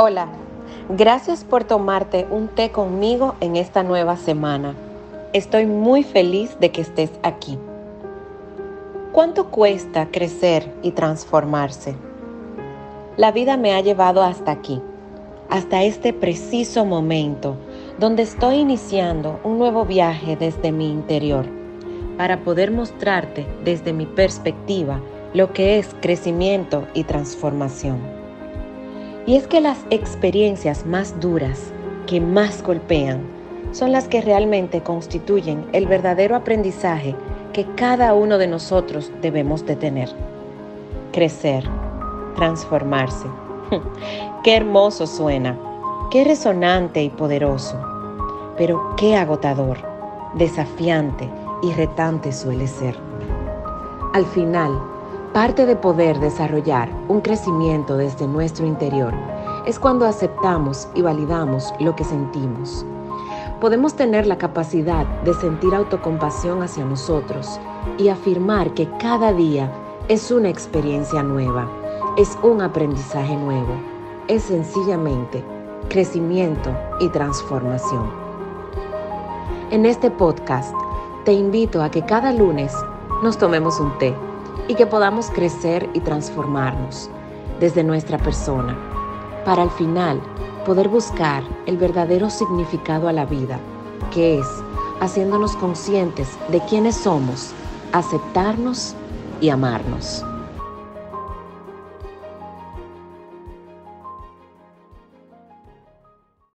Hola, gracias por tomarte un té conmigo en esta nueva semana. Estoy muy feliz de que estés aquí. ¿Cuánto cuesta crecer y transformarse? La vida me ha llevado hasta aquí, hasta este preciso momento donde estoy iniciando un nuevo viaje desde mi interior para poder mostrarte desde mi perspectiva lo que es crecimiento y transformación. Y es que las experiencias más duras, que más golpean, son las que realmente constituyen el verdadero aprendizaje que cada uno de nosotros debemos de tener. Crecer, transformarse. qué hermoso suena, qué resonante y poderoso, pero qué agotador, desafiante y retante suele ser. Al final, parte de poder desarrollar un crecimiento desde nuestro interior es cuando aceptamos y validamos lo que sentimos. Podemos tener la capacidad de sentir autocompasión hacia nosotros y afirmar que cada día es una experiencia nueva, es un aprendizaje nuevo, es sencillamente crecimiento y transformación. En este podcast te invito a que cada lunes nos tomemos un té y que podamos crecer y transformarnos desde nuestra persona, para al final poder buscar el verdadero significado a la vida, que es haciéndonos conscientes de quiénes somos, aceptarnos y amarnos.